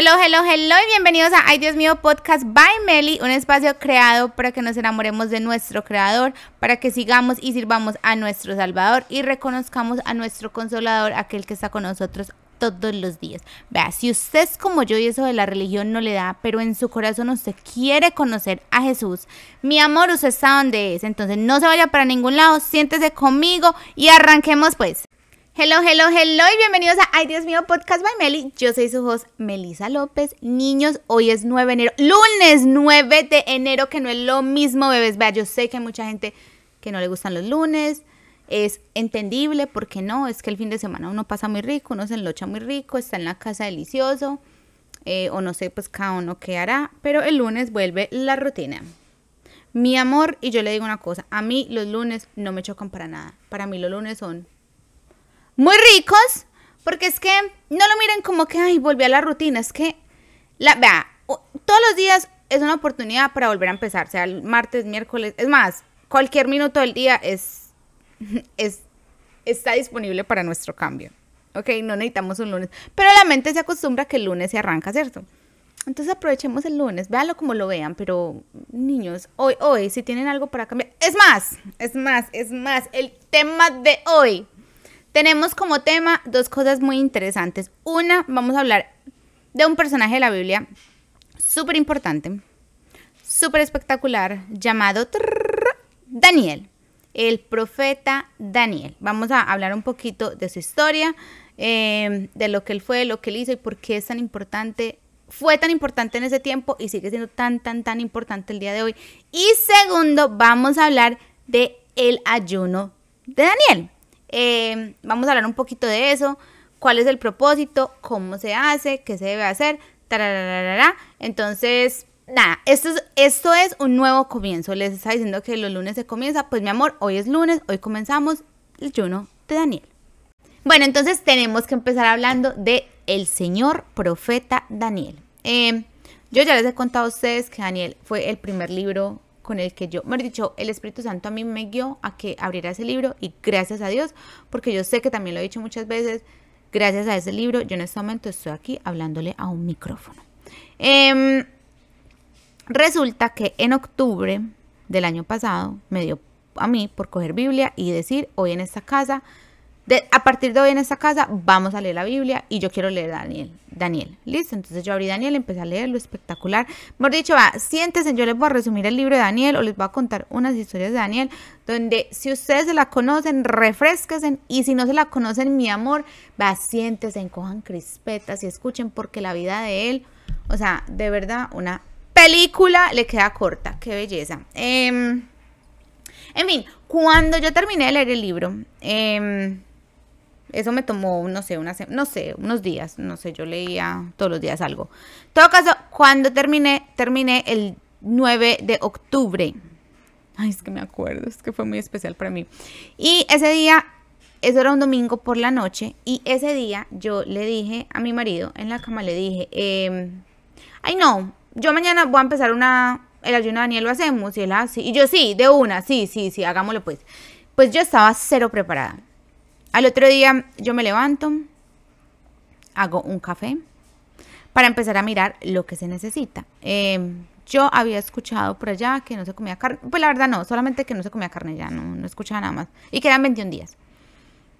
Hello, hello, hello y bienvenidos a Ay Dios mío Podcast by Meli, un espacio creado para que nos enamoremos de nuestro creador, para que sigamos y sirvamos a nuestro Salvador y reconozcamos a nuestro consolador, aquel que está con nosotros todos los días. Vea, si usted es como yo y eso de la religión no le da, pero en su corazón usted quiere conocer a Jesús, mi amor, usted está donde es, entonces no se vaya para ningún lado, siéntese conmigo y arranquemos pues. Hello, hello, hello y bienvenidos a Ay Dios mío Podcast by Meli. Yo soy su host Melisa López. Niños, hoy es 9 de enero, lunes 9 de enero, que no es lo mismo, bebés. Vea, yo sé que hay mucha gente que no le gustan los lunes. Es entendible, porque no? Es que el fin de semana uno pasa muy rico, uno se enlocha muy rico, está en la casa delicioso, eh, o no sé, pues cada uno qué hará, pero el lunes vuelve la rutina. Mi amor, y yo le digo una cosa, a mí los lunes no me chocan para nada. Para mí los lunes son muy ricos, porque es que no lo miren como que, ay, volví a la rutina, es que, la, vea, todos los días es una oportunidad para volver a empezar, sea el martes, miércoles, es más, cualquier minuto del día es, es, está disponible para nuestro cambio. Ok, no necesitamos un lunes, pero la mente se acostumbra que el lunes se arranca, ¿cierto? Entonces aprovechemos el lunes, véanlo como lo vean, pero niños, hoy, hoy, si tienen algo para cambiar, es más, es más, es más, el tema de hoy tenemos como tema dos cosas muy interesantes. Una, vamos a hablar de un personaje de la Biblia súper importante, súper espectacular, llamado Daniel, el profeta Daniel. Vamos a hablar un poquito de su historia, eh, de lo que él fue, lo que él hizo y por qué es tan importante fue tan importante en ese tiempo y sigue siendo tan, tan, tan importante el día de hoy. Y segundo, vamos a hablar de el ayuno de Daniel. Eh, vamos a hablar un poquito de eso, cuál es el propósito, cómo se hace, qué se debe hacer, entonces, nada, esto es, esto es un nuevo comienzo. Les está diciendo que los lunes se comienza. Pues mi amor, hoy es lunes, hoy comenzamos el ayuno de Daniel. Bueno, entonces tenemos que empezar hablando de el señor profeta Daniel. Eh, yo ya les he contado a ustedes que Daniel fue el primer libro con el que yo, me he dicho, el Espíritu Santo a mí me guió a que abriera ese libro y gracias a Dios, porque yo sé que también lo he dicho muchas veces, gracias a ese libro, yo en este momento estoy aquí hablándole a un micrófono. Em, resulta que en octubre del año pasado me dio a mí por coger Biblia y decir, hoy en esta casa a partir de hoy en esta casa vamos a leer la Biblia y yo quiero leer Daniel. Daniel, listo. Entonces yo abrí Daniel, empecé a leerlo, espectacular. Mejor dicho, va, siéntense, yo les voy a resumir el libro de Daniel o les voy a contar unas historias de Daniel, donde si ustedes se la conocen, refresquesen y si no se la conocen, mi amor, va, siéntense, encojan crispetas y escuchen porque la vida de él, o sea, de verdad, una película le queda corta, qué belleza. Em, en fin, cuando yo terminé de leer el libro, eh, eso me tomó, no sé, una, no sé, unos días, no sé, yo leía todos los días algo. En todo caso, cuando terminé, terminé el 9 de octubre. Ay, es que me acuerdo, es que fue muy especial para mí. Y ese día, eso era un domingo por la noche, y ese día yo le dije a mi marido en la cama, le dije, em, ay no, yo mañana voy a empezar una, el ayuno de Daniel lo hacemos, y él así, y yo sí, de una, sí, sí, sí, hagámoslo pues. Pues yo estaba cero preparada. Al otro día yo me levanto, hago un café para empezar a mirar lo que se necesita. Em, yo había escuchado por allá que no se comía carne, pues la verdad no, solamente que no se comía carne ya, no, no escuchaba nada más. Y que eran 21 días.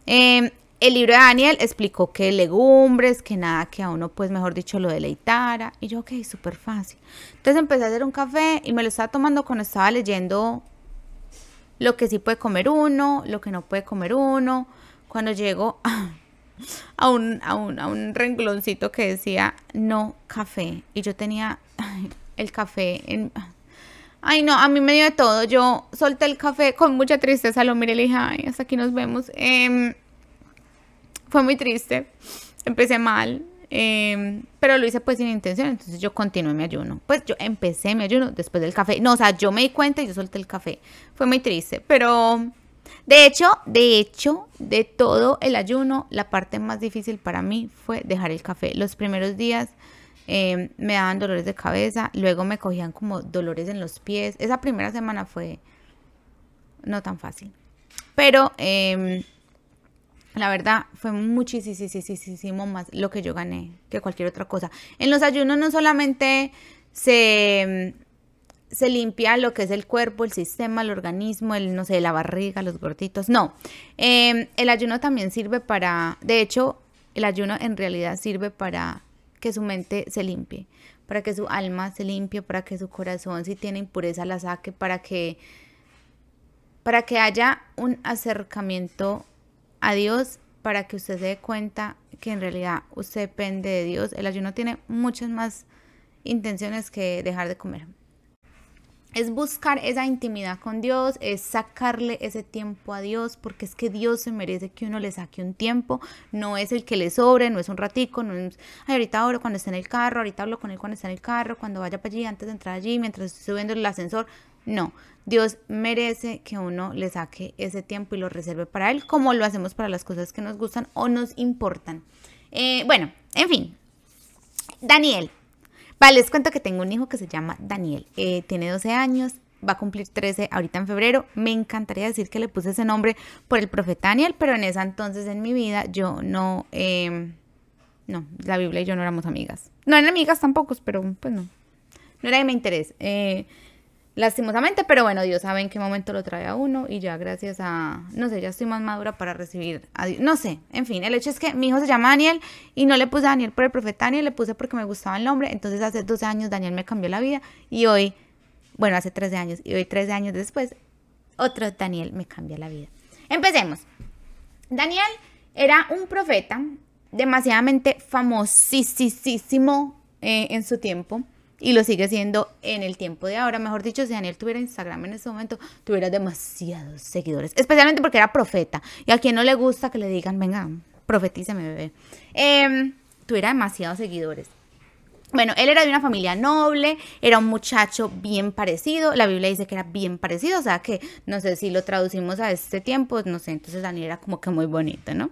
Em, el libro de Daniel explicó que legumbres, que nada que a uno, pues mejor dicho, lo deleitara. Y yo, ok, súper fácil. Entonces empecé a hacer un café y me lo estaba tomando cuando estaba leyendo lo que sí puede comer uno, lo que no puede comer uno, cuando llego a, un, a, un, rengloncito que decía no café y yo tenía el café en... Ay, no, a mí me dio de todo. Yo solté el café con mucha tristeza, lo miré y le dije, ay, hasta aquí nos vemos. Em, fue muy triste, empecé mal, em, pero lo hice pues sin intención, entonces yo continué mi ayuno. Pues yo empecé mi ayuno después del café. No, o sea, yo me di cuenta y yo solté el café. Fue muy triste, pero de hecho, de hecho, de todo el ayuno, la parte más difícil para mí fue dejar el café. Los primeros días em, me daban dolores de cabeza, luego me cogían como dolores en los pies. Esa primera semana fue no tan fácil. Pero em, La verdad, fue muchísimo más lo que yo gané que cualquier otra cosa. En los ayunos no solamente se, se limpia lo que es el cuerpo, el sistema, el organismo, el, no sé, la barriga, los gorditos. No, em, el ayuno también sirve para, de hecho, el ayuno en realidad sirve para que su mente se limpie, para que su alma se limpie, para que su corazón, si tiene impureza, la saque, para que, para que haya un acercamiento a Dios para que usted se dé cuenta que en realidad usted depende de Dios. El ayuno tiene muchas más intenciones que dejar de comer. Es buscar esa intimidad con Dios, es sacarle ese tiempo a Dios, porque es que Dios se merece que uno le saque un tiempo, no es el que le sobre, no es un ratico, no es, Ay, ahorita ahora cuando esté en el carro, ahorita hablo con él cuando está en el carro, cuando vaya para allí, antes de entrar allí, mientras estoy subiendo el ascensor, no, Dios merece que uno le saque ese tiempo y lo reserve para Él, como lo hacemos para las cosas que nos gustan o nos importan. Eh, bueno, en fin. Daniel. Vale, les cuento que tengo un hijo que se llama Daniel. Eh, tiene 12 años, va a cumplir 13 ahorita en febrero. Me encantaría decir que le puse ese nombre por el profeta Daniel, pero en esa entonces en mi vida yo no... Em, no, la Biblia y yo no éramos amigas. No eran amigas tampoco, pero pues no. No era de mi interés. Eh, lastimosamente, pero bueno, Dios sabe en qué momento lo trae a uno y ya gracias a, no sé, ya estoy más madura para recibir a Dios, no sé, en fin, el hecho es que mi hijo se llama Daniel y no le puse Daniel por el profeta Daniel, le puse porque me gustaba el nombre, entonces hace 12 años Daniel me cambió la vida y hoy, bueno, hace 13 años y hoy 13 años después, otro Daniel me cambia la vida. Empecemos. Daniel era un profeta demasiadamente famosísimo eh, en su tiempo y lo sigue siendo en el tiempo de ahora. Mejor dicho, si Daniel tuviera Instagram en ese momento, tuviera demasiados seguidores, especialmente porque era profeta. Y a quien no le gusta que le digan, venga, profetízame, bebé. Eh, tuviera demasiados seguidores. Bueno, él era de una familia noble, era un muchacho bien parecido, la Biblia dice que era bien parecido, o sea que no sé si lo traducimos a este tiempo, no sé, entonces Daniel era como que muy bonito, ¿no?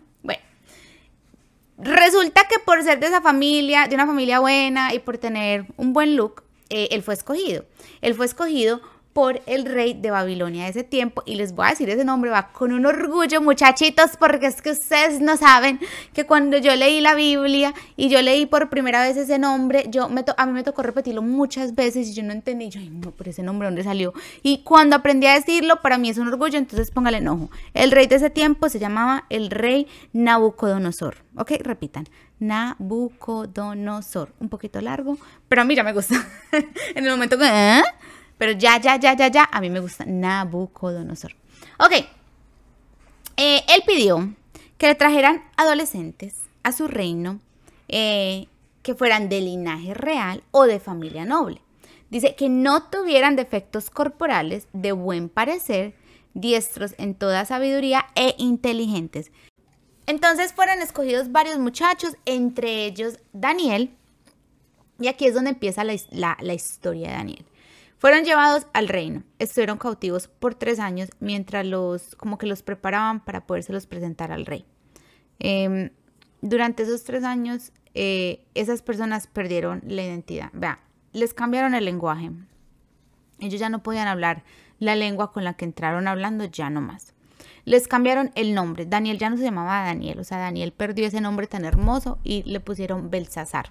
Resulta que por ser de esa familia, de una familia buena y por tener un buen look, eh, él fue escogido. Él fue escogido por el rey de Babilonia de ese tiempo. Y les voy a decir ese nombre, va con un orgullo, muchachitos, porque es que ustedes no saben que cuando yo leí la Biblia y yo leí por primera vez ese nombre, yo me a mí me tocó repetirlo muchas veces y yo no entendí. Yo, ay, no, por ese nombre, ¿dónde salió? Y cuando aprendí a decirlo, para mí es un orgullo, entonces póngale enojo. El rey de ese tiempo se llamaba el rey Nabucodonosor. Ok, repitan. Nabucodonosor. Un poquito largo, pero a mí ya me gusta. en el momento que... ¿eh? Pero ya, ya, ya, ya, ya, a mí me gusta Nabucodonosor. Ok, eh, él pidió que le trajeran adolescentes a su reino eh, que fueran de linaje real o de familia noble. Dice que no tuvieran defectos corporales, de buen parecer, diestros en toda sabiduría e inteligentes. Entonces fueron escogidos varios muchachos, entre ellos Daniel. Y aquí es donde empieza la historia de Daniel. Fueron llevados al reino, estuvieron cautivos por tres años mientras los, como que los preparaban para podérselos presentar al rey. Em, durante esos tres años, eh, esas personas perdieron la identidad. Vea, les cambiaron el lenguaje. Ellos ya no podían hablar la lengua con la que entraron hablando, ya no más. Les cambiaron el nombre. Daniel ya no se llamaba Daniel, o sea, Daniel perdió ese nombre tan hermoso y le pusieron Belsasar.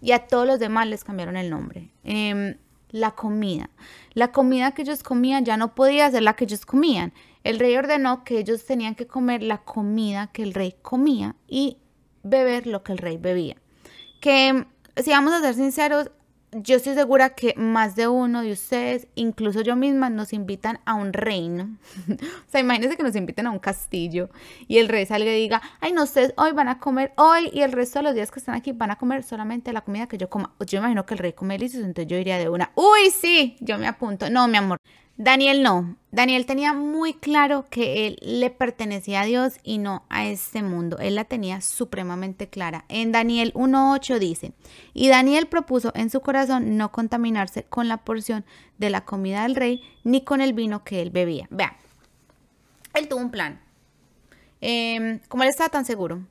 Y a todos los demás les cambiaron el nombre. Em, la comida. La comida que ellos comían ya no podía ser la que ellos comían. El rey ordenó que ellos tenían que comer la comida que el rey comía y beber lo que el rey bebía. Que si vamos a ser sinceros, yo estoy segura que más de uno de ustedes, incluso yo misma, nos invitan a un reino. o sea, imagínense que nos inviten a un castillo y el rey salga y diga, ay, no, ustedes hoy van a comer, hoy y el resto de los días que están aquí van a comer solamente la comida que yo coma. Yo imagino que el rey come listos, entonces yo iría de una, uy, sí, yo me apunto. No, mi amor, Daniel no. Daniel tenía muy claro que él le pertenecía a Dios y no a este mundo. Él la tenía supremamente clara. En Daniel 1.8 dice, y Daniel propuso en su corazón no contaminarse con la porción de la comida del rey ni con el vino que él bebía. Vean, él tuvo un plan. Em, como él estaba tan seguro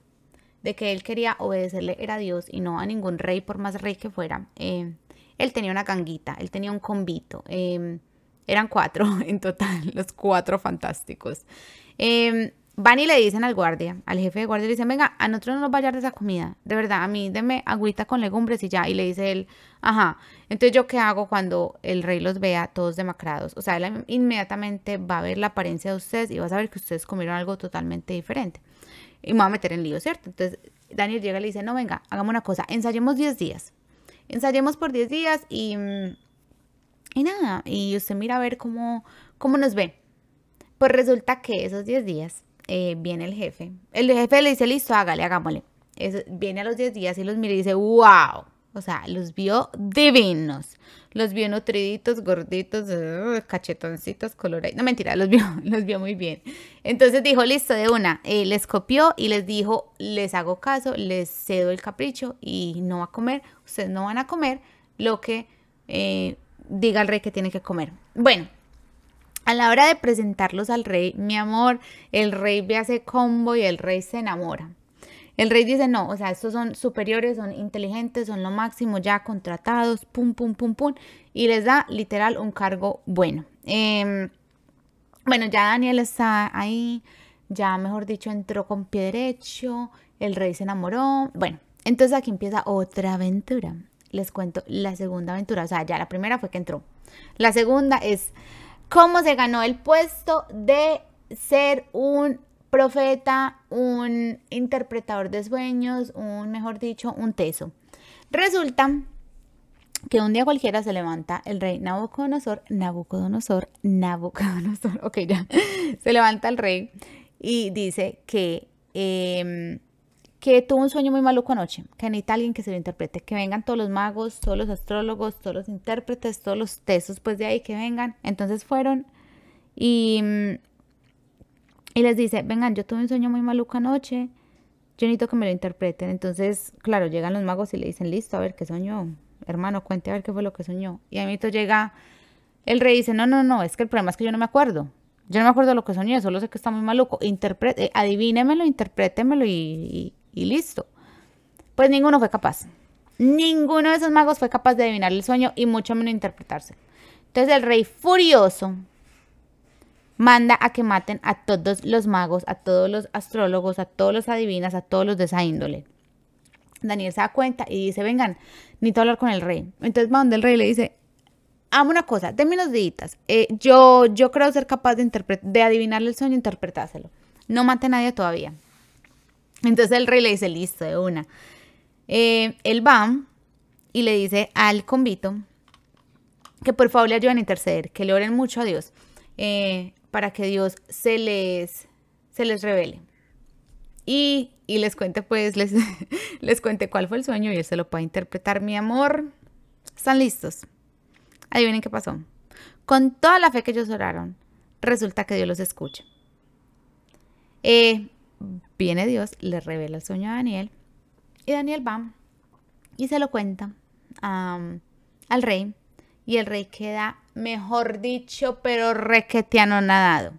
de que él quería obedecerle era a Dios y no a ningún rey, por más rey que fuera, em, él tenía una ganguita, él tenía un convito. Em, eran cuatro en total, los cuatro fantásticos. Em, van y le dicen al guardia, al jefe de guardia, le dicen, venga, a nosotros no nos va a de esa comida, de verdad, a mí deme agüita con legumbres y ya, y le dice él, ajá, entonces yo qué hago cuando el rey los vea todos demacrados, o sea, él inmediatamente va a ver la apariencia de ustedes y va a saber que ustedes comieron algo totalmente diferente, y me va a meter en lío, ¿cierto? Entonces Daniel llega y le dice, no, venga, hagamos una cosa, ensayemos 10 días, ensayemos por 10 días y, y nada, y usted mira a ver cómo, cómo nos ve. Pues resulta que esos 10 días eh, viene el jefe. El jefe le dice, listo, hágale, hagámosle. viene a los 10 días y los mira y dice, wow. O sea, los vio divinos. Los vio nutriditos, gorditos, uh, cachetoncitos, colorados. No, mentira, los vio, los vio muy bien. Entonces dijo, listo, de una. Eh, les copió y les dijo, les hago caso, les cedo el capricho y no va a comer. Ustedes no van a comer lo que eh, diga el rey que tiene que comer. Bueno, a la hora de presentarlos al rey, mi amor, el rey ve ese combo y el rey se enamora. El rey dice, no, o sea, estos son superiores, son inteligentes, son lo máximo, ya contratados, pum, pum, pum, pum, y les da literal un cargo bueno. Em, bueno, ya Daniel está ahí, ya mejor dicho, entró con pie derecho, el rey se enamoró. Bueno, entonces aquí empieza otra aventura. Les cuento la segunda aventura, o sea, ya la primera fue que entró. La segunda es cómo se ganó el puesto de ser un profeta, un interpretador de sueños, un, mejor dicho, un teso. Resulta que un día cualquiera se levanta el rey Nabucodonosor, Nabucodonosor, Nabucodonosor, ok, ya, se levanta el rey y dice que em, que tuvo un sueño muy maluco anoche, que necesita alguien que se lo interprete, que vengan todos los magos, todos los astrólogos, todos los intérpretes, todos los tesos, pues de ahí que vengan. Entonces fueron y, y les dice, vengan, yo tuve un sueño muy maluco anoche, yo necesito que me lo interpreten. Entonces, claro, llegan los magos y le dicen, listo, a ver qué soñó, hermano, cuente a ver qué fue lo que soñó. Y a mí llega el rey dice, no, no, no, es que el problema es que yo no me acuerdo. Yo no me acuerdo lo que soñé, solo sé que está muy maluco. Interprete, adivínemelo, interprétemelo y listo. Pues ninguno fue capaz. Ninguno de esos magos fue capaz de adivinar el sueño y mucho menos interpretarse. Entonces el rey furioso manda a que maten a todos los magos, a todos los astrólogos, a todos los adivinas, a todos los de esa índole. Daniel se da cuenta y dice, vengan, necesito hablar con el rey. Entonces va donde el rey le dice, amo una cosa, denme unos días. Eh, yo, yo creo ser capaz de, de adivinarle el sueño e interpretárselo. No mate a nadie todavía. Entonces el rey le dice, listo, de una. Eh, él va y le dice al convito que por favor le ayuden a interceder, que le oren mucho a Dios, eh, para que Dios se les, se les revele. Y, y les cuente, pues, les, les cuente cuál fue el sueño y él se lo puede interpretar. Mi amor, ¿están listos? Adivinen qué pasó. Con toda la fe que ellos oraron, resulta que Dios los escucha. Eh, viene Dios, le revela el sueño a Daniel y Daniel va y se lo cuenta al rey y el rey queda, mejor dicho, pero requetiano nadado.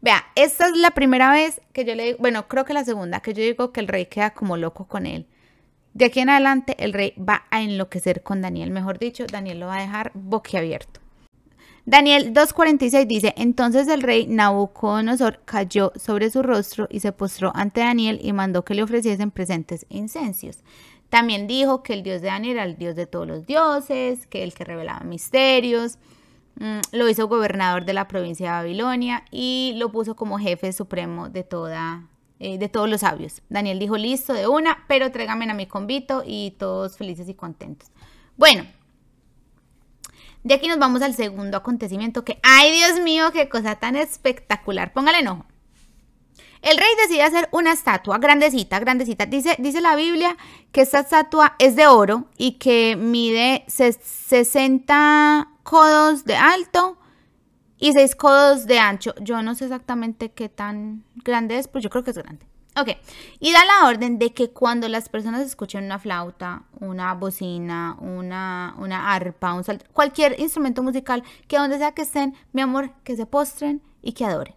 Vea, esta es la primera vez que yo le digo, bueno, creo que la segunda, que yo digo que el rey queda como loco con él. De aquí en adelante el rey va a enloquecer con Daniel, mejor dicho, Daniel lo va a dejar boquiabierto. Daniel 2.46 dice, entonces el rey Nabucodonosor cayó sobre su rostro y se postró ante Daniel y mandó que le ofreciesen presentes incensios. También dijo que el Dios de Daniel era el Dios de todos los dioses, que el que revelaba misterios. Mm, lo hizo gobernador de la provincia de Babilonia y lo puso como jefe supremo de toda eh, de todos los sabios. Daniel dijo, listo, de una, pero tráigame a mi convito y todos felices y contentos. Bueno, de aquí nos vamos al segundo acontecimiento que, ay Dios mío, qué cosa tan espectacular. Póngale enojo. El rey decide hacer una estatua grandecita, grandecita. Dice, dice la Biblia que esta estatua es de oro y que mide 60 codos de alto y 6 codos de ancho. Yo no sé exactamente qué tan grande es, pero yo creo que es grande. Ok, y da la orden de que cuando las personas escuchen una flauta, una bocina, una, una arpa, un cualquier instrumento musical, que donde sea que estén, mi amor, que se postren y que adoren.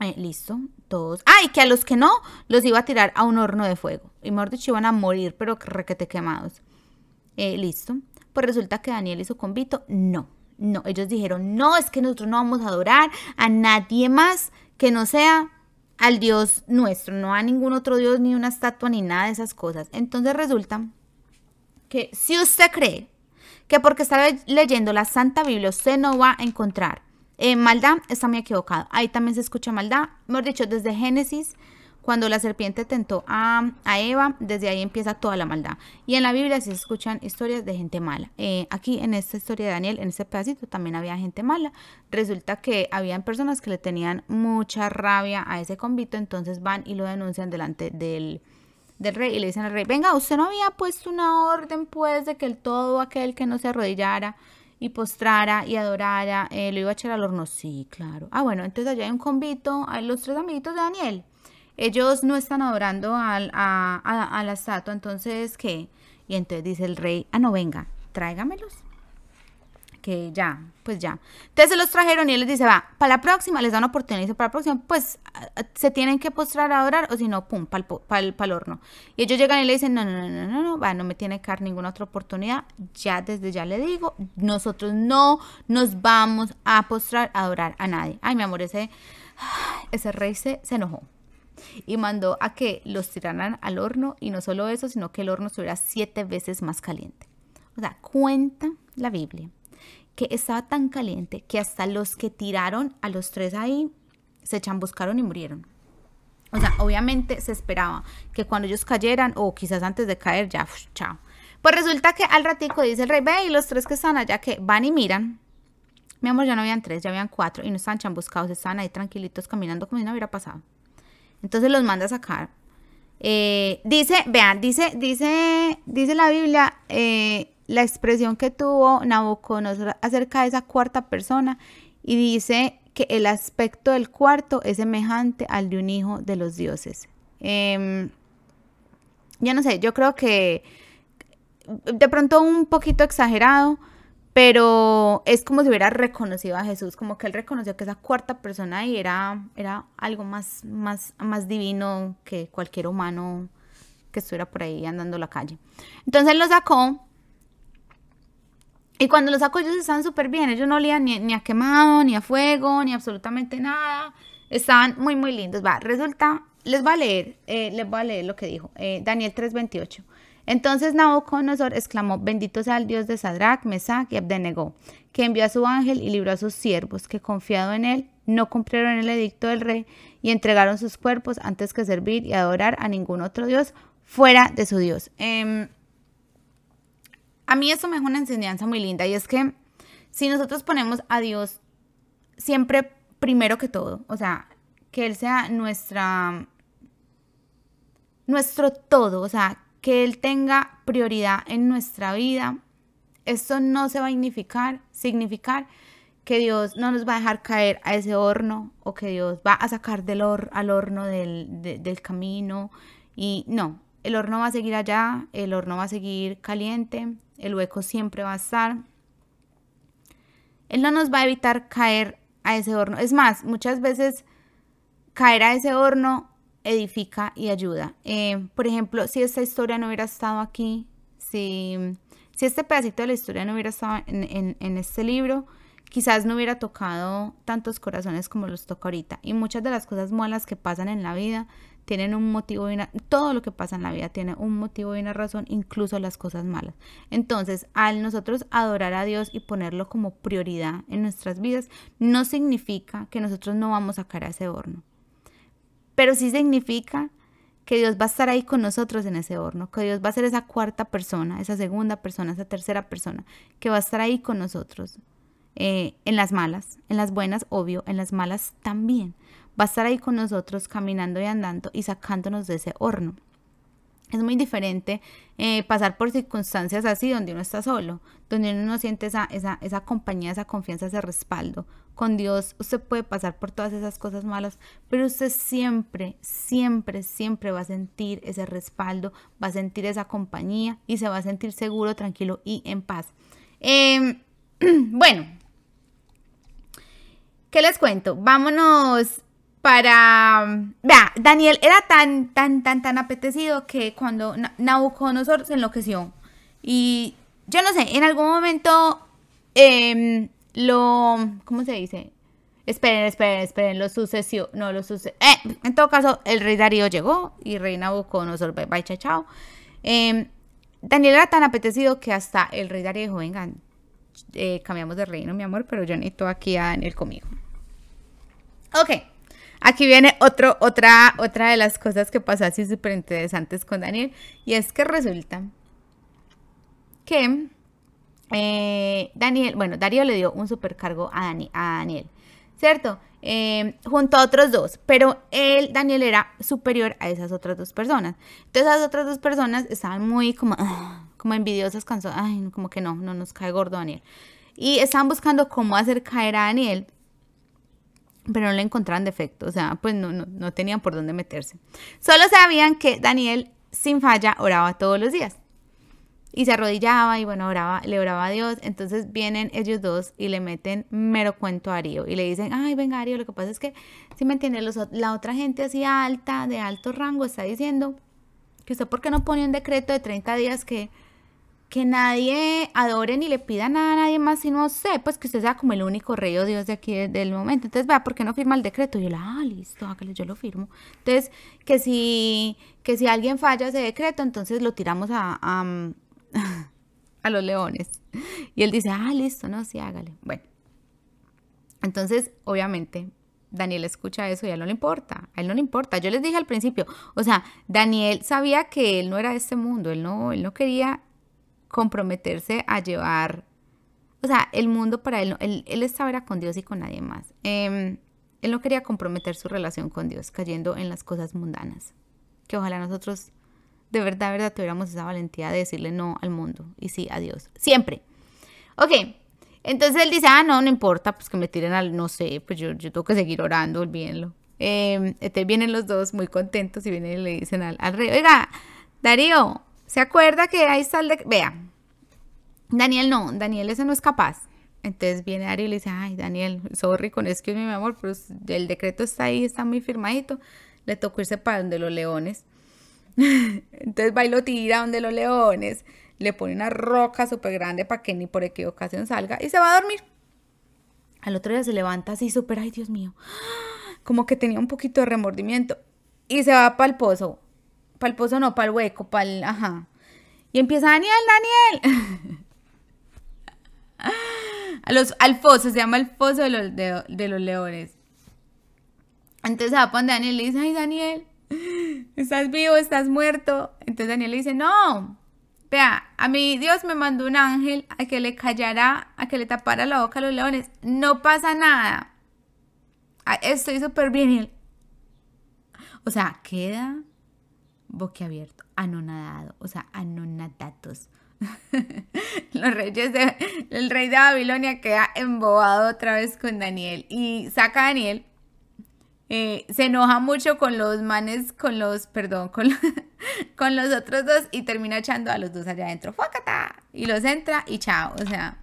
Eh, listo, todos. Ah, y que a los que no, los iba a tirar a un horno de fuego. Y mejor dicho, iban a morir, pero requete quemados. Eh, listo. Pues resulta que Daniel y su convito, no. No, ellos dijeron, no, es que nosotros no vamos a adorar a nadie más que no sea al Dios nuestro, no a ningún otro Dios, ni una estatua, ni nada de esas cosas. Entonces resulta que si usted cree que porque está leyendo la Santa Biblia usted no va a encontrar eh, maldad, está muy equivocado. Ahí también se escucha maldad. Mejor dicho, desde Génesis cuando la serpiente tentó a, Eva, desde ahí empieza toda la maldad. Y en la Biblia se escuchan historias de gente mala. Eh, aquí en esta historia de Daniel, en este pedacito, también había gente mala. Resulta que habían personas que le tenían mucha rabia a ese convito, entonces van y lo denuncian delante del, rey y le dicen al rey, venga, usted no había puesto una orden pues de que el todo aquel que no se arrodillara y postrara y adorara, eh, lo iba a echar al horno. Sí, claro. Ah, bueno, entonces allá hay un convito, hay los tres amiguitos de Daniel ellos no están adorando a, la estatua, entonces, ¿qué? Y entonces dice el rey, ah, no, venga, tráigamelos. Que ya, pues ya. Entonces se los trajeron y él les dice, va, para la próxima, les dan oportunidad. Dice, para la próxima, pues se tienen que postrar a adorar o si no, pum, para el, horno. Y ellos llegan y le dicen, no, no, no, no, no, no, va, no me tiene que dar ninguna otra oportunidad. Ya desde ya le digo, nosotros no nos vamos a postrar a adorar a nadie. Ay, mi amor, ese, ese rey se enojó y mandó a que los tiraran al horno y no solo eso, sino que el horno estuviera siete veces más caliente. O sea, cuenta la Biblia que estaba tan caliente que hasta los que tiraron a los tres ahí se chambuscaron y murieron. O sea, obviamente se esperaba que cuando ellos cayeran o quizás antes de caer ya, chao. Pues resulta que al ratico dice el rey, ve y los tres que están allá que van y miran. Mi amor, ya no habían tres, ya habían cuatro y no estaban chambuscados, estaban ahí tranquilitos caminando como si no hubiera pasado. Entonces los manda a sacar. Eh, dice, vean, dice, dice, dice la Biblia eh, la expresión que tuvo Nabucodonosor acerca de esa cuarta persona y dice que el aspecto del cuarto es semejante al de un hijo de los dioses. Eh, ya no sé, yo creo que de pronto un poquito exagerado, pero es como si hubiera reconocido a Jesús, como que él reconoció que esa cuarta persona ahí era, era algo más, más, más divino que cualquier humano que estuviera por ahí andando la calle. Entonces lo sacó. Y cuando lo sacó ellos estaban súper bien, ellos no olían ni, a quemado, ni a fuego, ni absolutamente nada. Estaban muy, muy lindos. Va, resulta, les va a leer, eh, les voy a leer lo que dijo eh, Daniel 3:28. Entonces Nabucodonosor exclamó, bendito sea el Dios de Sadrach, Mesach y Abdenego, que envió a su ángel y libró a sus siervos, que confiado en él, no cumplieron el edicto del rey y entregaron sus cuerpos antes que servir y adorar a ningún otro Dios fuera de su Dios. Em, a mí eso me deja una enseñanza muy linda y es que si nosotros ponemos a Dios siempre primero que todo, o sea, que Él sea nuestra, nuestro todo, o sea, que Él tenga prioridad en nuestra vida, esto no se va a significar, significar que Dios no nos va a dejar caer a ese horno o que Dios va a sacar del al horno del, del camino. Y no, el horno va a seguir allá, el horno va a seguir caliente, el hueco siempre va a estar. Él no nos va a evitar caer a ese horno. Es más, muchas veces caer a ese horno edifica y ayuda. Eh, por ejemplo, si esta historia no hubiera estado aquí, si, si este pedacito de la historia no hubiera estado en, en, este libro, quizás no hubiera tocado tantos corazones como los toca ahorita. Y muchas de las cosas malas que pasan en la vida tienen un motivo y una, todo lo que pasa en la vida tiene un motivo y una razón, incluso las cosas malas. Entonces, al nosotros adorar a Dios y ponerlo como prioridad en nuestras vidas, no significa que nosotros no vamos a caer a ese horno pero sí significa que Dios va a estar ahí con nosotros en ese horno, que Dios va a ser esa cuarta persona, esa segunda persona, esa tercera persona, que va a estar ahí con nosotros. Eh, en las malas, en las buenas, obvio, en las malas también. Va a estar ahí con nosotros caminando y andando y sacándonos de ese horno. Es muy diferente eh, pasar por circunstancias así donde uno está solo, donde uno no siente esa, esa, compañía, esa confianza, ese respaldo. Con Dios usted puede pasar por todas esas cosas malas, pero usted siempre, siempre, siempre va a sentir ese respaldo, va a sentir esa compañía y se va a sentir seguro, tranquilo y en paz. Em, bueno, ¿qué les cuento? Vámonos para... Vea, Daniel era tan, tan, tan, tan apetecido que cuando Nabucodonosor se enloqueció. Y yo no sé, en algún momento em, lo... ¿Cómo se dice? Esperen, esperen, esperen, lo sucedió, no lo sucedió. Eh, en todo caso, el rey Darío llegó y rey Nabucodonosor, bye, bye, chao, chao. Eh, Daniel era tan apetecido que hasta el rey Darío dijo, vengan, eh, cambiamos de reino, mi amor, pero yo necesito aquí a Daniel conmigo. Ok, aquí viene otro, otra, otra de las cosas que pasó así súper interesantes con Daniel, y es que resulta que eh, Daniel, bueno, Darío le dio un supercargo a, Daniel, ¿cierto? Eh, junto a otros dos, pero él, Daniel, era superior a esas otras dos personas. Entonces, esas otras dos personas estaban muy como, como envidiosas, cansadas, ay, como que no, no nos cae gordo Daniel. Y estaban buscando cómo hacer caer a Daniel, pero no le encontraban defecto, o sea, pues no, no, no tenían por dónde meterse. Solo sabían que Daniel, sin falla, oraba todos los días y se arrodillaba y bueno, oraba, le oraba a Dios. Entonces vienen ellos dos y le meten mero cuento a Ario y le dicen, ay, venga Ario, lo que pasa es que, si me entiende, la otra gente así alta, de alto rango, está diciendo que usted por qué no pone un decreto de 30 días que, que nadie adore ni le pida nada a nadie más sino a usted, pues que usted sea como el único rey o Dios de aquí del momento. Entonces, vea, ¿por qué no firma el decreto? Y yo, ah, listo, hágale, yo lo firmo. Entonces, que si, que si alguien falla ese decreto, entonces lo tiramos a a los leones. Y él dice, ah, listo, no, sí, hágale. Bueno, entonces, obviamente, Daniel escucha eso y a él no le importa, a él no le importa. Yo les dije al principio, o sea, Daniel sabía que él no era de este mundo, él no, él no quería comprometerse a llevar, o sea, el mundo para él, él, él estaba era con Dios y con nadie más. Em, él no quería comprometer su relación con Dios cayendo en las cosas mundanas, que ojalá nosotros de verdad, de verdad tuviéramos esa valentía de decirle no al mundo y sí a Dios. Siempre. Ok, entonces él dice, ah, no, no importa, pues que me tiren al, no sé, pues yo, yo tengo que seguir orando, olvídenlo. Eh, entonces vienen los dos muy contentos y vienen y le dicen al, rey, oiga, Darío, ¿se acuerda que ahí está de... Vea, Daniel no, Daniel ese no es capaz. Entonces viene Darío y le dice, ay, Daniel, sorry con es que mi amor, pero el decreto está ahí, está muy firmadito. Le tocó irse para donde los leones. Entonces va y lo tira donde los leones, le pone una roca súper grande para que ni por equivocación salga y se va a dormir. Al otro día se levanta así súper, ay Dios mío, como que tenía un poquito de remordimiento y se va para el pozo. Para el pozo no, para el hueco, para el, ajá. Y empieza, Daniel, Daniel. A los, al foso, se llama el foso de los, de, los leones. Entonces va para Daniel y le dice, ay Daniel, estás vivo, estás muerto. Entonces Daniel le dice, no, vea, a mí Dios me mandó un ángel a que le callara, a que le tapara la boca a los leones. No pasa nada. Estoy súper bien. O sea, queda boquiabierto, anonadado, o sea, anonadatos. los reyes de, el rey de Babilonia queda embobado otra vez con Daniel y saca a Daniel eh, se enoja mucho con los manes, con los, perdón, con, con los otros dos y termina echando a los dos allá adentro. ¡Fácata! Y los entra y chao. O sea,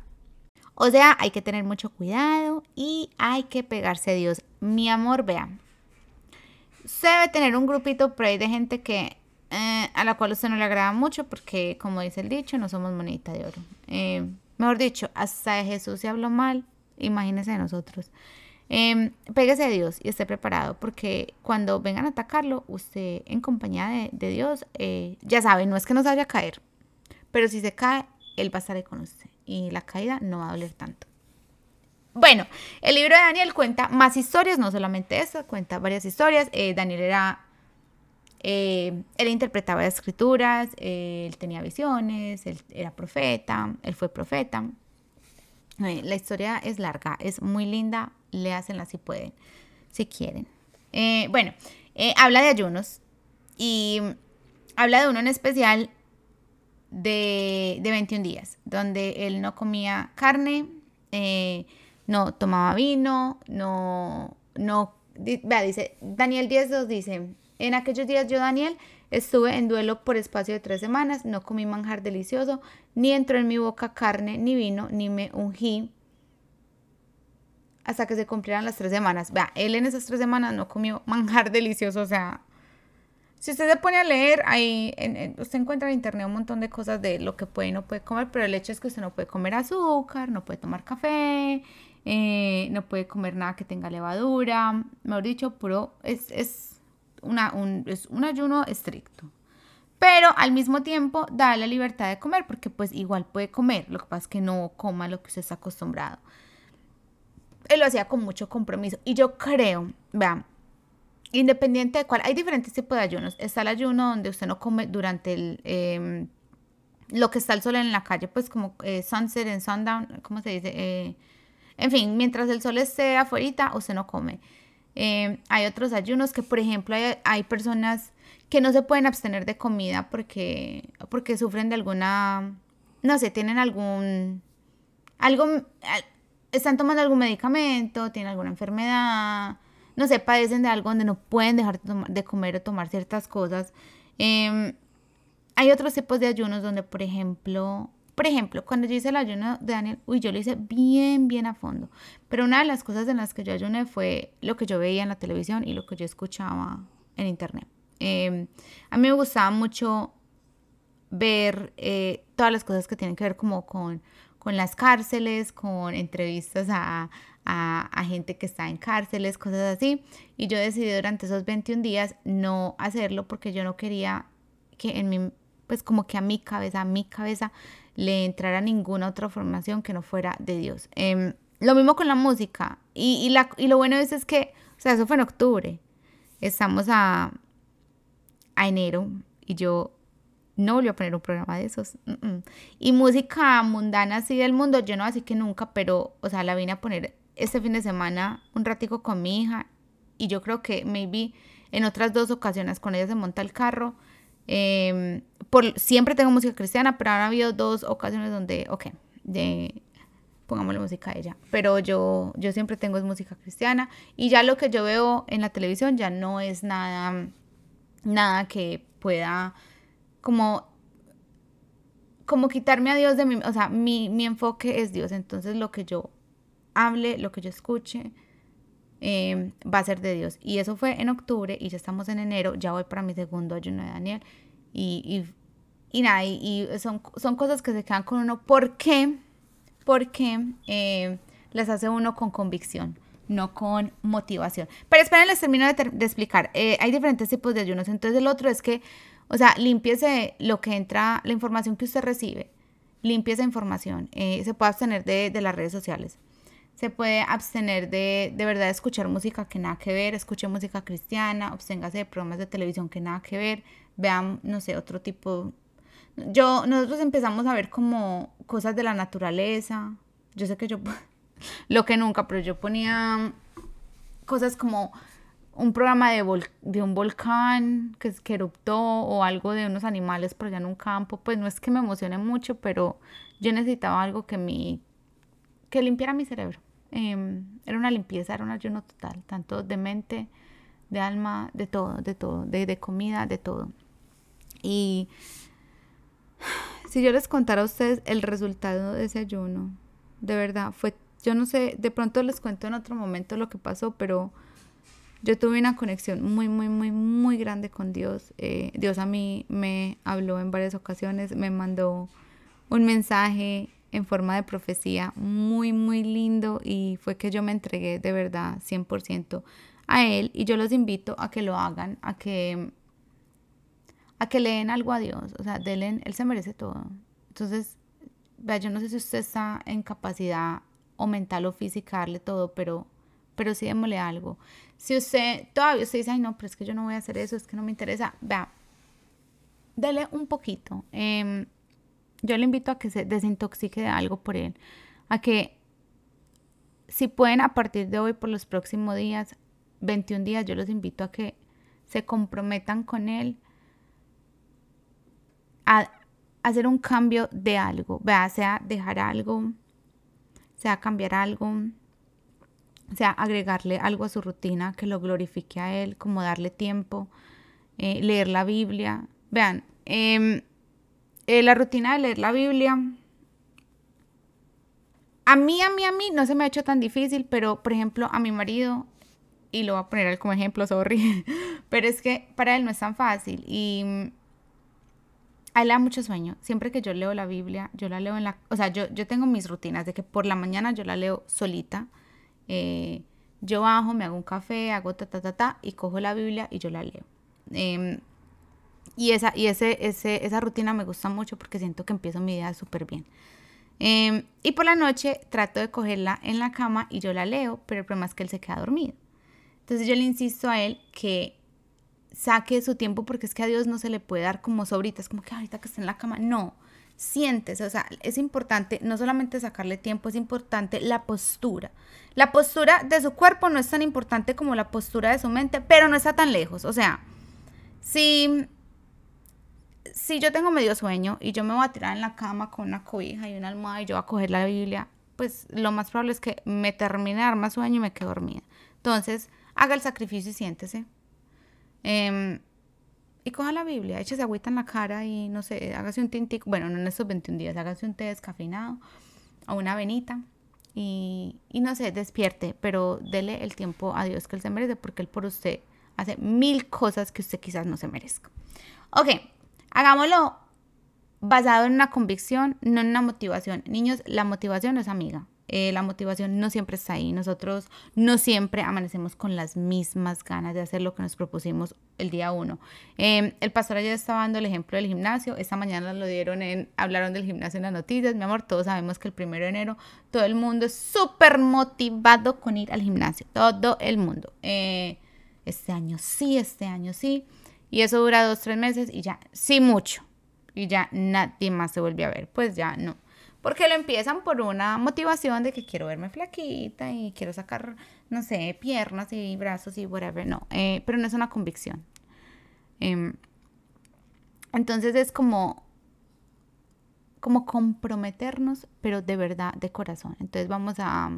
o sea, hay que tener mucho cuidado y hay que pegarse a Dios. Mi amor, vea. Se debe tener un grupito por ahí de gente que a la cual usted no le agrada mucho porque, como dice el dicho, no somos monedita de oro. Eh, mejor dicho, hasta de Jesús se habló mal. Imagínese de nosotros. Eh, pégase a Dios y esté preparado porque cuando vengan a atacarlo, usted en compañía de, Dios, eh, ya sabe, no es que nos vaya a caer, pero si se cae, Él va a estar ahí con usted y la caída no va a doler tanto. Bueno, el libro de Daniel cuenta más historias, no solamente esa, cuenta varias historias. Eh, Daniel era, él interpretaba escrituras, él tenía visiones, él era profeta, él fue profeta. La historia es larga, es muy linda, léasenla si pueden, si quieren. Eh, bueno, eh, habla de ayunos y habla de uno en especial de, de 21 días, donde él no comía carne, eh, no tomaba vino, no, no, vea, dice, Daniel 10.2 dice, en aquellos días yo, Daniel, estuve en duelo por espacio de tres semanas, no comí manjar delicioso, ni entró en mi boca carne, ni vino, ni me ungí hasta que se cumplieran las tres semanas. Vea, él en esas tres semanas no comió manjar delicioso, o sea, si usted se pone a leer, ahí usted encuentra en internet un montón de cosas de lo que puede y no puede comer, pero el hecho es que usted no puede comer azúcar, no puede tomar café, eh, no puede comer nada que tenga levadura, mejor dicho, puro, es, es, un, es un ayuno estricto. Pero al mismo tiempo da la libertad de comer, porque pues igual puede comer, lo que pasa es que no coma lo que usted está acostumbrado. Él lo hacía con mucho compromiso. Y yo creo, vean, independiente de cuál, hay diferentes tipos de ayunos. Está el ayuno donde usted no come durante el, em, lo que está el sol en la calle, pues como eh, sunset and sundown, ¿cómo se dice? Eh, en fin, mientras el sol esté afuera, usted no come. Em, hay otros ayunos que, por ejemplo, hay, personas que no se pueden abstener de comida porque, porque sufren de alguna, no sé, tienen algún, algo, están tomando algún medicamento, tienen alguna enfermedad, no sé, padecen de algo donde no pueden dejar de comer o tomar ciertas cosas. Em, hay otros tipos de ayunos donde, por ejemplo, por ejemplo, cuando yo hice el ayuno de Daniel, uy, yo lo hice bien, bien a fondo. Pero una de las cosas en las que yo ayuné fue lo que yo veía en la televisión y lo que yo escuchaba en internet. Em, a mí me gustaba mucho ver eh, todas las cosas que tienen que ver como con, con las cárceles, con entrevistas a, a, gente que está en cárceles, cosas así. Y yo decidí durante esos 21 días no hacerlo porque yo no quería que en mi, pues como que a mi cabeza, a mi cabeza le entrara ninguna otra formación que no fuera de Dios. Em, lo mismo con la música. Y, la, y lo bueno es, que, o sea, eso fue en octubre. Estamos a, a enero y yo no volví a poner un programa de esos. Y música mundana así del mundo, yo no así que nunca, pero, o sea, la vine a poner este fin de semana un ratico con mi hija y yo creo que maybe en otras dos ocasiones con ella se monta el carro. Em, por, siempre tengo música cristiana, pero han habido dos ocasiones donde, ok, de, pongámosle música a ella. Pero yo, yo siempre tengo es música cristiana y ya lo que yo veo en la televisión ya no es nada, nada que pueda como como quitarme a Dios de mi, o sea, mi, mi enfoque es Dios, entonces lo que yo hable, lo que yo escuche, em, va a ser de Dios. Y eso fue en octubre y ya estamos en enero, ya voy para mi segundo ayuno de Daniel. Y, y, nada, y, son, son cosas que se quedan con uno. ¿Por qué? Porque eh, las hace uno con convicción, no con motivación. Pero esperen, les termino de, explicar. Eh, hay diferentes tipos de ayunos. Entonces el otro es que, o sea, limpiese lo que entra, la información que usted recibe. Limpie esa información. Eh, se puede abstener de, de las redes sociales se puede abstener de de verdad escuchar música que nada que ver, escuche música cristiana, absténgase de programas de televisión que nada que ver, vean, no sé, otro tipo. Yo, nosotros empezamos a ver como cosas de la naturaleza. Yo sé que yo, lo que nunca, pero yo ponía cosas como un programa de, de un volcán que, que eruptó o algo de unos animales por allá en un campo. Pues no es que me emocione mucho, pero yo necesitaba algo que, me, que limpiara mi cerebro. Em, era una limpieza, era un ayuno total, tanto de mente, de alma, de todo, de todo, de, comida, de todo. Y si yo les contara a ustedes el resultado de ese ayuno, de verdad, fue, yo no sé, de pronto les cuento en otro momento lo que pasó, pero yo tuve una conexión muy, muy, muy, muy grande con Dios. Eh, Dios a mí me habló en varias ocasiones, me mandó un mensaje en forma de profecía muy, muy lindo y fue que yo me entregué de verdad 100% a él y yo los invito a que lo hagan, a que a que le algo a Dios, o sea, denle, él se merece todo. Entonces, vea, yo no sé si usted está en capacidad o mental o física darle todo, pero pero sí démosle algo. Si usted todavía usted dice, ay no, pero es que yo no voy a hacer eso, es que no me interesa, vea, dele un poquito. Eh, yo le invito a que se desintoxique de algo por él, a que si pueden a partir de hoy por los próximos días, 21 días, yo los invito a que se comprometan con él a, hacer un cambio de algo, vea, sea dejar algo, sea cambiar algo, sea agregarle algo a su rutina que lo glorifique a él, como darle tiempo, eh, leer la Biblia. Vean, eh, eh, la rutina de leer la Biblia, a mí, a mí, a mí no se me ha hecho tan difícil, pero por ejemplo a mi marido y lo voy a poner como ejemplo, sorry, pero es que para él no es tan fácil y mm, a él le da mucho sueño. Siempre que yo leo la Biblia, yo la leo en la... O sea, yo, yo tengo mis rutinas de que por la mañana yo la leo solita. Eh, yo bajo, me hago un café, hago ta, ta, ta, ta, y cojo la Biblia y yo la leo. Em, y esa, y ese, ese, esa rutina me gusta mucho porque siento que empiezo mi día súper bien. Em, y por la noche trato de cogerla en la cama y yo la leo, pero el problema es que él se queda dormido. Entonces yo le insisto a él que saque su tiempo porque es que a Dios no se le puede dar como sobritas, como que ahorita que está en la cama. No, sientes, o sea, es importante no solamente sacarle tiempo, es importante la postura. La postura de su cuerpo no es tan importante como la postura de su mente, pero no está tan lejos. O sea, si, si yo tengo medio sueño y yo me voy a tirar en la cama con una cobija y una almohada y yo voy a coger la Biblia, pues lo más probable es que me termine dar más sueño y me quedo dormida. Entonces, haga el sacrificio y siéntese. Em, y coja la Biblia, échese agüita en la cara y no sé, hágase un tintico, bueno, no en estos 21 días, hágase un té descafeinado o una venita y, y, no sé, despierte, pero dele el tiempo a Dios que Él se merece porque Él por usted hace mil cosas que usted quizás no se merezca. Ok, hagámoslo basado en una convicción, no en una motivación. Niños, la motivación es amiga. Eh, la motivación no siempre está ahí. Nosotros no siempre amanecemos con las mismas ganas de hacer lo que nos propusimos el día uno. Em, el pastor ayer estaba dando el ejemplo del gimnasio. Esta mañana lo dieron en, hablaron del gimnasio en las noticias. Mi amor, todos sabemos que el primero de enero todo el mundo es súper motivado con ir al gimnasio. Todo el mundo. Eh, este año sí, este año sí. Y eso dura dos, tres meses y ya, sí mucho. Y ya nadie más se vuelve a ver. Pues ya no. Porque lo empiezan por una motivación de que quiero verme flaquita y quiero sacar, no sé, piernas y brazos y whatever. No, eh, pero no es una convicción. Em, entonces es como, como comprometernos, pero de verdad, de corazón. Entonces vamos a,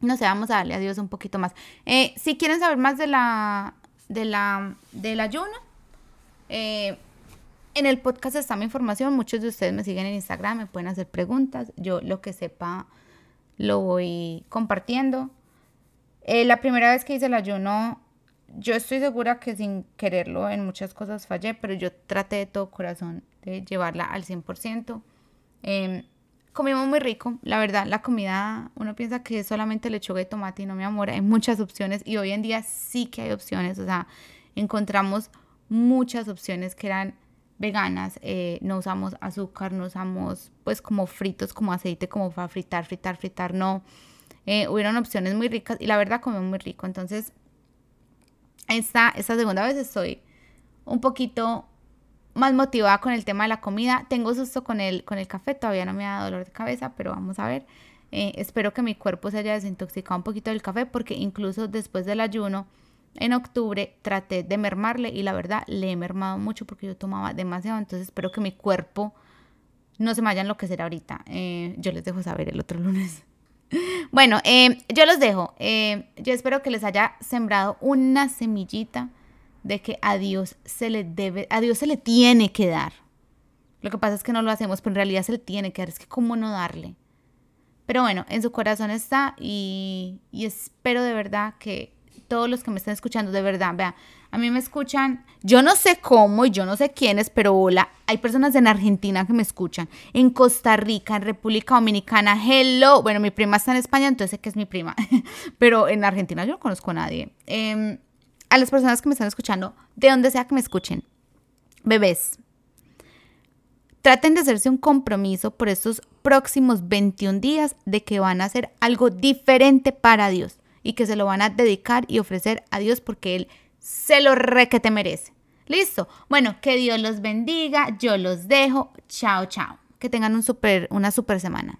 no sé, vamos a darle a Dios un poquito más. Eh, si quieren saber más de la, de la, del ayuno, eh, en el podcast está mi información, muchos de ustedes me siguen en Instagram, me pueden hacer preguntas, yo lo que sepa lo voy compartiendo. Eh, la primera vez que hice el ayuno, yo estoy segura que sin quererlo en muchas cosas fallé, pero yo traté de todo corazón de llevarla al 100%. Em, comimos muy rico, la verdad, la comida, uno piensa que es solamente lechuga y tomate y no mi amor, hay muchas opciones y hoy en día sí que hay opciones, o sea, encontramos muchas opciones que eran veganas, eh, no usamos azúcar, no usamos pues como fritos, como aceite, como para fritar, fritar, fritar, no. Eh, hubieron opciones muy ricas y la verdad comí muy rico. Entonces, esta, esta segunda vez estoy un poquito más motivada con el tema de la comida. Tengo susto con el, con el café, todavía no me da dolor de cabeza, pero vamos a ver. Eh, espero que mi cuerpo se haya desintoxicado un poquito del café porque incluso después del ayuno en octubre traté de mermarle y la verdad le he mermado mucho porque yo tomaba demasiado, entonces espero que mi cuerpo no se me vaya a enloquecer ahorita. Eh, yo les dejo saber el otro lunes. bueno, eh, yo los dejo. Yo espero que les haya sembrado una semillita de que a Dios se le debe, a Dios se le tiene que dar. Lo que pasa es que no lo hacemos, pero en realidad se le tiene que dar. Es que cómo no darle. Pero bueno, en su corazón está y, y espero de verdad que todos los que me están escuchando, de verdad, vea, a mí me escuchan, yo no sé cómo y yo no sé quiénes, pero hola, hay personas en Argentina que me escuchan, en Costa Rica, en República Dominicana, hello, bueno, mi prima está en España, entonces sé que es mi prima, pero en Argentina yo no conozco a nadie. Em, a las personas que me están escuchando, de donde sea que me escuchen, bebés, traten de hacerse un compromiso por estos próximos 21 días de que van a hacer algo diferente para Dios y que se lo van a dedicar y ofrecer a Dios porque Él se lo re que te merece. Listo. Bueno, que Dios los bendiga. Yo los dejo. Chao, chao. Que tengan un super, una super semana.